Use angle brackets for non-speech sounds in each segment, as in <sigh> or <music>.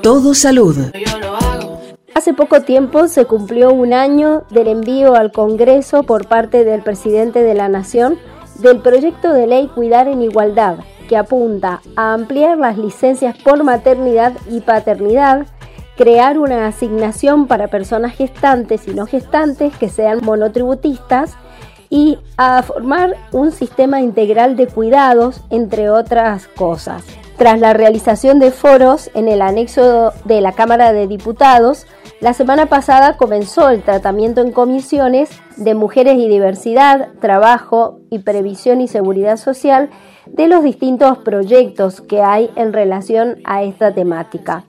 Todo salud. Hace poco tiempo se cumplió un año del envío al Congreso por parte del presidente de la Nación del proyecto de ley Cuidar en Igualdad, que apunta a ampliar las licencias por maternidad y paternidad, crear una asignación para personas gestantes y no gestantes que sean monotributistas y a formar un sistema integral de cuidados, entre otras cosas. Tras la realización de foros en el anexo de la Cámara de Diputados, la semana pasada comenzó el tratamiento en comisiones de mujeres y diversidad, trabajo y previsión y seguridad social de los distintos proyectos que hay en relación a esta temática.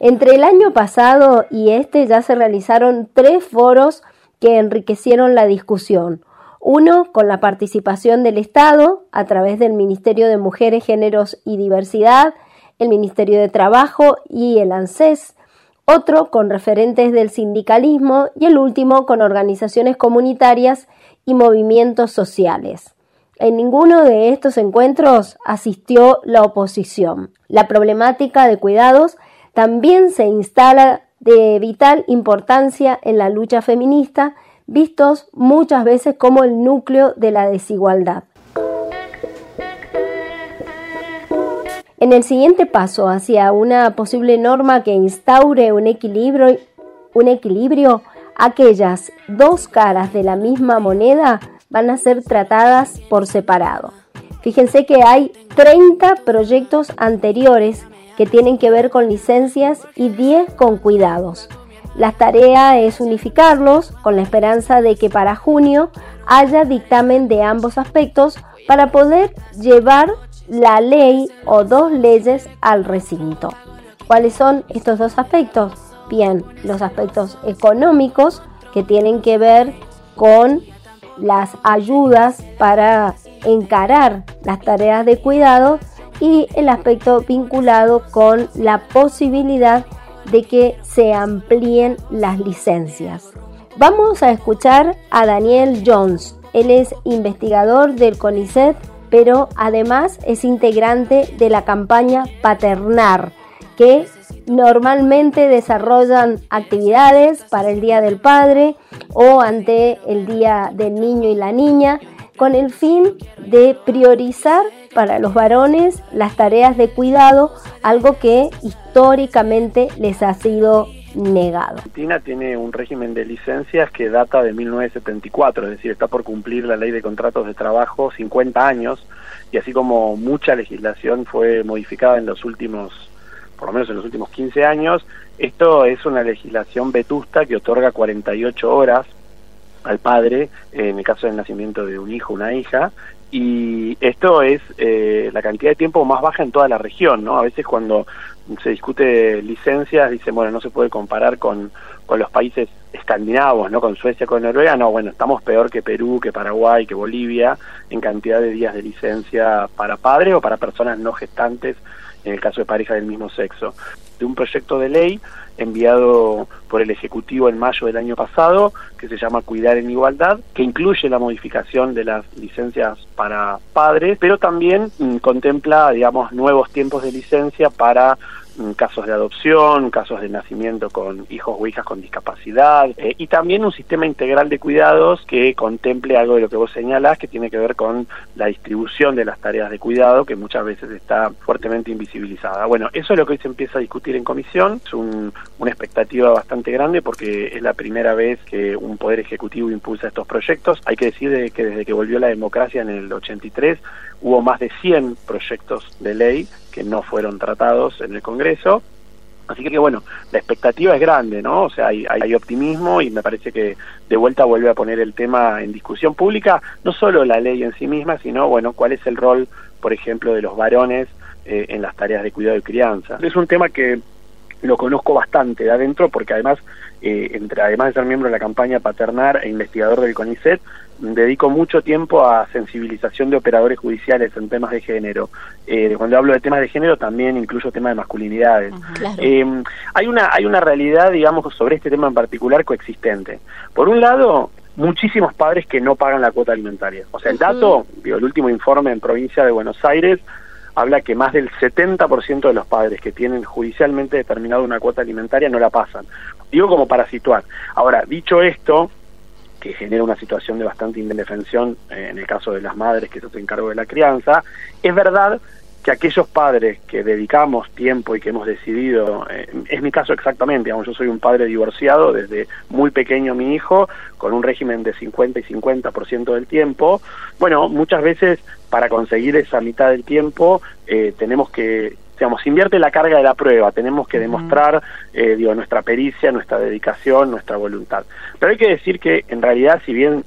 Entre el año pasado y este ya se realizaron tres foros que enriquecieron la discusión. Uno con la participación del Estado a través del Ministerio de Mujeres, Géneros y Diversidad, el Ministerio de Trabajo y el ANSES, otro con referentes del sindicalismo y el último con organizaciones comunitarias y movimientos sociales. En ninguno de estos encuentros asistió la oposición. La problemática de cuidados también se instala de vital importancia en la lucha feminista, vistos muchas veces como el núcleo de la desigualdad. En el siguiente paso hacia una posible norma que instaure un equilibrio, un equilibrio, aquellas dos caras de la misma moneda van a ser tratadas por separado. Fíjense que hay 30 proyectos anteriores que tienen que ver con licencias y 10 con cuidados. La tarea es unificarlos con la esperanza de que para junio haya dictamen de ambos aspectos para poder llevar la ley o dos leyes al recinto. ¿Cuáles son estos dos aspectos? Bien, los aspectos económicos que tienen que ver con las ayudas para encarar las tareas de cuidado y el aspecto vinculado con la posibilidad de que se amplíen las licencias. Vamos a escuchar a Daniel Jones. Él es investigador del CONICET, pero además es integrante de la campaña Paternar, que normalmente desarrollan actividades para el Día del Padre o ante el Día del Niño y la Niña, con el fin de priorizar para los varones las tareas de cuidado, algo que históricamente les ha sido negado. Argentina tiene un régimen de licencias que data de 1974, es decir, está por cumplir la ley de contratos de trabajo 50 años y así como mucha legislación fue modificada en los últimos por lo menos en los últimos 15 años, esto es una legislación vetusta que otorga 48 horas al padre en el caso del nacimiento de un hijo una hija y esto es eh, la cantidad de tiempo más baja en toda la región, ¿no? A veces cuando se discute licencias dicen, bueno, no se puede comparar con, con los países escandinavos, ¿no? Con Suecia, con Noruega, no, bueno, estamos peor que Perú, que Paraguay, que Bolivia en cantidad de días de licencia para padres o para personas no gestantes en el caso de pareja del mismo sexo, de un proyecto de ley enviado por el Ejecutivo en mayo del año pasado, que se llama Cuidar en Igualdad, que incluye la modificación de las licencias para padres, pero también mm, contempla, digamos, nuevos tiempos de licencia para Mm, casos de adopción, casos de nacimiento con hijos o hijas con discapacidad eh, y también un sistema integral de cuidados que contemple algo de lo que vos señalás que tiene que ver con la distribución de las tareas de cuidado que muchas veces está fuertemente invisibilizada. Bueno, eso es lo que hoy se empieza a discutir en comisión, es una expectativa bastante grande porque es la primera vez que un poder ejecutivo impulsa estos proyectos. Hay que decir que desde que volvió la democracia en el 83 hubo más de 100 proyectos de ley que no fueron tratados en el Congreso. Así que bueno, la expectativa es grande, ¿no? O sea, hay, hay, optimismo y me parece que de vuelta vuelve a poner el tema en discusión pública, no solo la ley en sí misma, sino, bueno, cuál es el rol, por ejemplo, de los varones eh, en las tareas de cuidado y crianza. Es un tema que lo conozco bastante de adentro porque además, eh, entre, además de ser miembro de la campaña Paternar e investigador del CONICET, dedico mucho tiempo a sensibilización de operadores judiciales en temas de género. Eh, cuando hablo de temas de género también incluyo temas de masculinidades. Em, hay, una, hay una realidad, digamos, sobre este tema en particular coexistente. Por un lado, muchísimos padres que no pagan la cuota alimentaria. O sea, el dato, el último informe en provincia de Buenos Aires, habla que más del 70% de los padres que tienen judicialmente determinado una cuota alimentaria no la pasan. Digo como para situar. Ahora, dicho esto, que genera una situación de bastante indefensión eh, en el caso de las madres que se hacen cargo de la crianza, es verdad que aquellos padres que dedicamos tiempo y que hemos decidido, eh, es mi caso exactamente, digamos, yo soy un padre divorciado desde muy pequeño mi hijo, con un régimen de 50 y 50% del tiempo, bueno, muchas veces para conseguir esa mitad del tiempo eh, tenemos que digamos, invierte la carga de la prueba, tenemos que demostrar, eh, digo, nuestra pericia, nuestra dedicación, nuestra voluntad. Pero hay que decir que, en realidad, si bien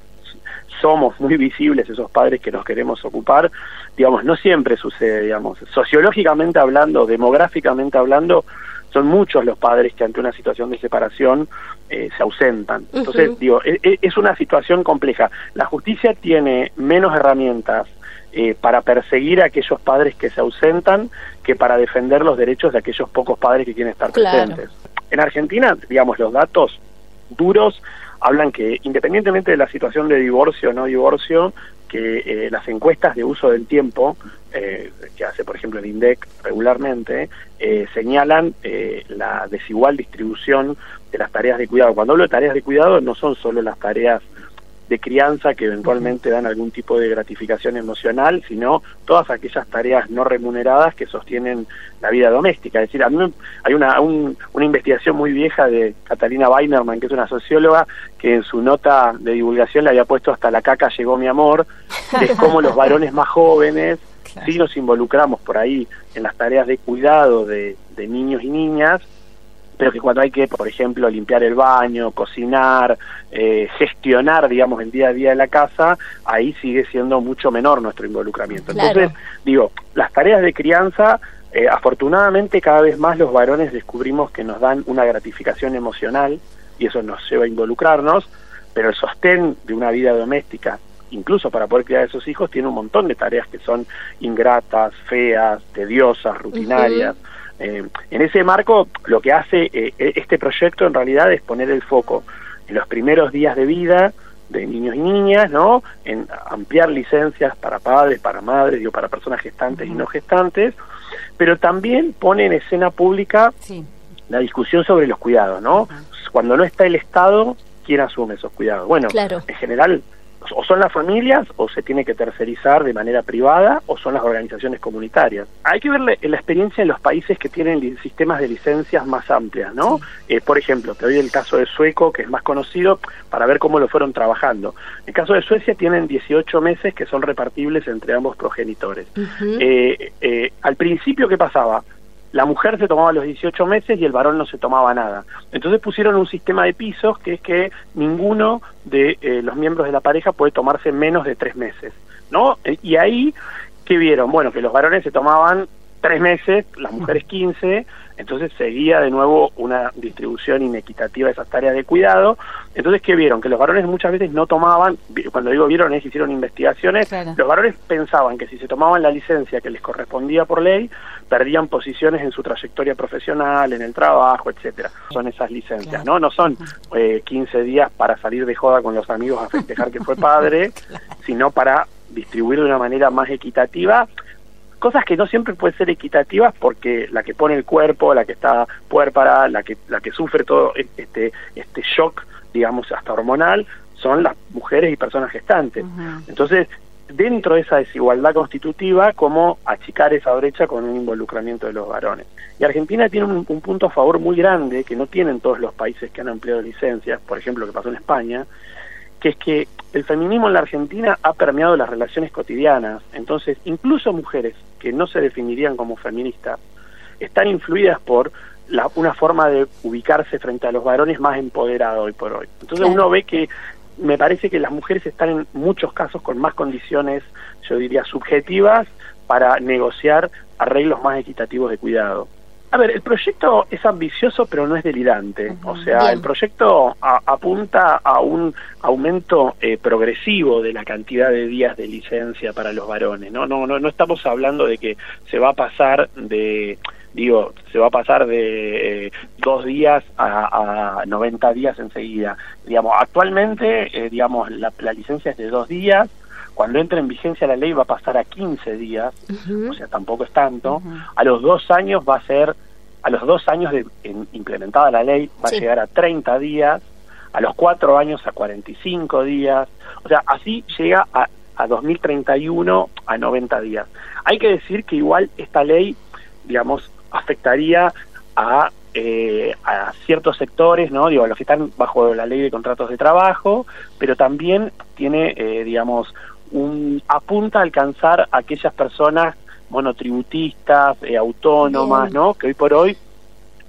somos muy visibles esos padres que nos queremos ocupar, digamos, no siempre sucede, digamos, sociológicamente hablando, demográficamente hablando, son muchos los padres que ante una situación de separación eh, se ausentan. Entonces, digo, e, e, es, una situación compleja. La justicia tiene menos herramientas eh, para perseguir a aquellos padres que se ausentan que para defender los derechos de aquellos pocos padres que quieren estar presentes. En Argentina, digamos, los datos duros hablan que independientemente de la situación de divorcio o no divorcio, que eh, las encuestas de uso del tiempo, eh, que hace por ejemplo el INDEC regularmente, eh, señalan la desigual distribución de las tareas de cuidado. Cuando hablo de tareas de cuidado no son solo las tareas de crianza que eventualmente dan algún tipo de gratificación emocional, sino todas aquellas tareas no remuneradas que sostienen la vida doméstica. Es decir, a mí hay una, una investigación muy vieja de Catalina Weinerman, que es una socióloga, que en su nota de divulgación le había puesto hasta la caca llegó mi amor, de cómo los varones más jóvenes <laughs> sí nos involucramos por ahí en las tareas de cuidado de, de niños y niñas, pero que cuando hay que, por ejemplo, limpiar el baño, cocinar, eh, gestionar, digamos, el día a día de la casa, ahí sigue siendo mucho menor nuestro involucramiento. Entonces, digo, las tareas de crianza, eh, afortunadamente cada vez más los varones descubrimos que nos dan una gratificación emocional y eso nos lleva a involucrarnos, pero el sostén de una vida doméstica incluso para poder criar a esos hijos, tiene un montón de tareas que son ingratas, feas, tediosas, rutinarias. Eh, en ese marco, lo que hace eh, e, este proyecto en realidad es poner el foco en los primeros días de vida de niños y niñas, ¿no? En ampliar licencias para padres, para madres, digo, para personas gestantes y no gestantes, pero también pone en escena pública la discusión sobre los cuidados, ¿no? Cuando no está el Estado, ¿quién asume esos cuidados? Bueno, en general o son las familias o se tiene que tercerizar de manera privada o son las organizaciones comunitarias. Hay que ver la, experiencia en los países que tienen sistemas de licencias más amplias, ¿no? Eh, por ejemplo, te doy el caso de Sueco, que es más conocido, para ver cómo lo fueron trabajando. En el caso de Suecia tienen 18 meses que son repartibles entre ambos progenitores. Eh, eh, al principio, ¿qué pasaba? La mujer se tomaba los 18 meses y el varón no se tomaba nada. Entonces pusieron un sistema de pisos que es que ninguno de eh, los miembros de la pareja puede tomarse menos de tres meses, ¿no? Eh, y ahí, ¿qué vieron? Bueno, que los varones se tomaban tres meses, las mujeres 15, entonces seguía de nuevo una distribución inequitativa de esas tareas de cuidado. Entonces, ¿qué vieron? Que los varones muchas veces no tomaban, cuando digo vieron es hicieron investigaciones, los varones pensaban que si se tomaban la licencia que les correspondía por ley, perdían posiciones en su trayectoria profesional, en el trabajo, etcétera. Son esas licencias, ¿no? No son eh, 15 días para salir de joda con los amigos a festejar que fue padre, <laughs> sino para distribuir de una manera más equitativa cosas que no siempre pueden ser equitativas porque la que pone el cuerpo, la que está puérpara, la que la que sufre todo este este shock, digamos, hasta hormonal, son las mujeres y personas gestantes. Entonces, dentro de esa desigualdad constitutiva, cómo achicar esa brecha con un involucramiento de los varones. Y Argentina tiene un, un punto a favor muy grande que no tienen todos los países que han ampliado licencias, por ejemplo, lo que pasó en España, que es que el feminismo en la Argentina ha permeado las relaciones cotidianas. Entonces, incluso mujeres que no se definirían como feministas están influidas por la, una forma de ubicarse frente a los varones más empoderado hoy por hoy. Entonces uno ve que me parece que las mujeres están en muchos casos con más condiciones, yo diría, subjetivas para negociar arreglos más equitativos de cuidado. A ver, el proyecto es ambicioso pero no es delirante. O sea, el proyecto apunta a un aumento eh, progresivo de la cantidad de días de licencia para los varones. ¿no? No, no, no estamos hablando de que se va a pasar de, digo, se va a pasar de eh, dos días a, a 90 días enseguida. Digamos, actualmente, eh, digamos, la, la licencia es de dos días cuando entre en vigencia la ley va a pasar a 15 días, o sea, tampoco es tanto. A los dos años va a ser, a los dos años de implementada la ley, va a llegar a 30 días, a los cuatro años a 45 días, o sea, así llega a, a 2031 a 90 días. Hay que decir que igual esta ley, digamos, afectaría a eh, a ciertos sectores, ¿no? Digo, a los que están bajo la ley de contratos de trabajo, pero también tiene, eh, digamos, un apunta a alcanzar a aquellas personas monotributistas, eh, autónomas, ¿no? Que hoy por hoy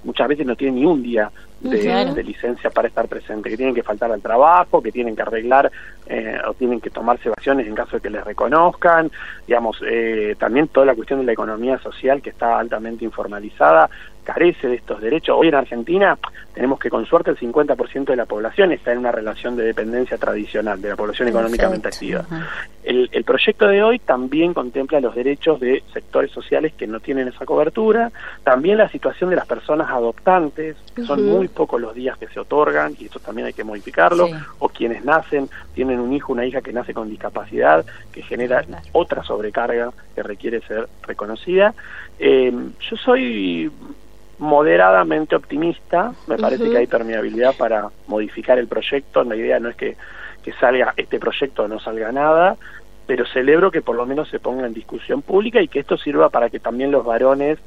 muchas veces no tienen ni un día de, licencia para estar presente, que tienen que faltar al trabajo, que tienen que arreglar eh, o tienen que tomarse vacaciones en caso de que les reconozcan, digamos, eh, también toda la cuestión de la economía social que está altamente informalizada, carece de estos derechos. Hoy en Argentina tenemos que con suerte el 50% de la población está en una relación de dependencia tradicional, de la población económicamente activa. El, el, proyecto de hoy también contempla los derechos de sectores sociales que no tienen esa cobertura, también la situación de las personas adoptantes, que son muy pocos los días que se otorgan, y eso también hay que modificarlo, o quienes nacen, tienen un hijo, una hija que nace con discapacidad, que genera otra sobrecarga que requiere ser reconocida. Eh, yo soy moderadamente optimista, me parece que hay permeabilidad para modificar el proyecto, la idea no es que, que salga este proyecto o no salga nada, pero celebro que por lo menos se ponga en discusión pública y que esto sirva para que también los varones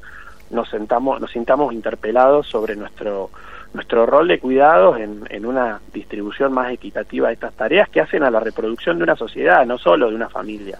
nos sentamos, nos sintamos interpelados sobre nuestro nuestro rol de cuidados en, en una distribución más equitativa de estas tareas que hacen a la reproducción de una sociedad, no solo de una familia.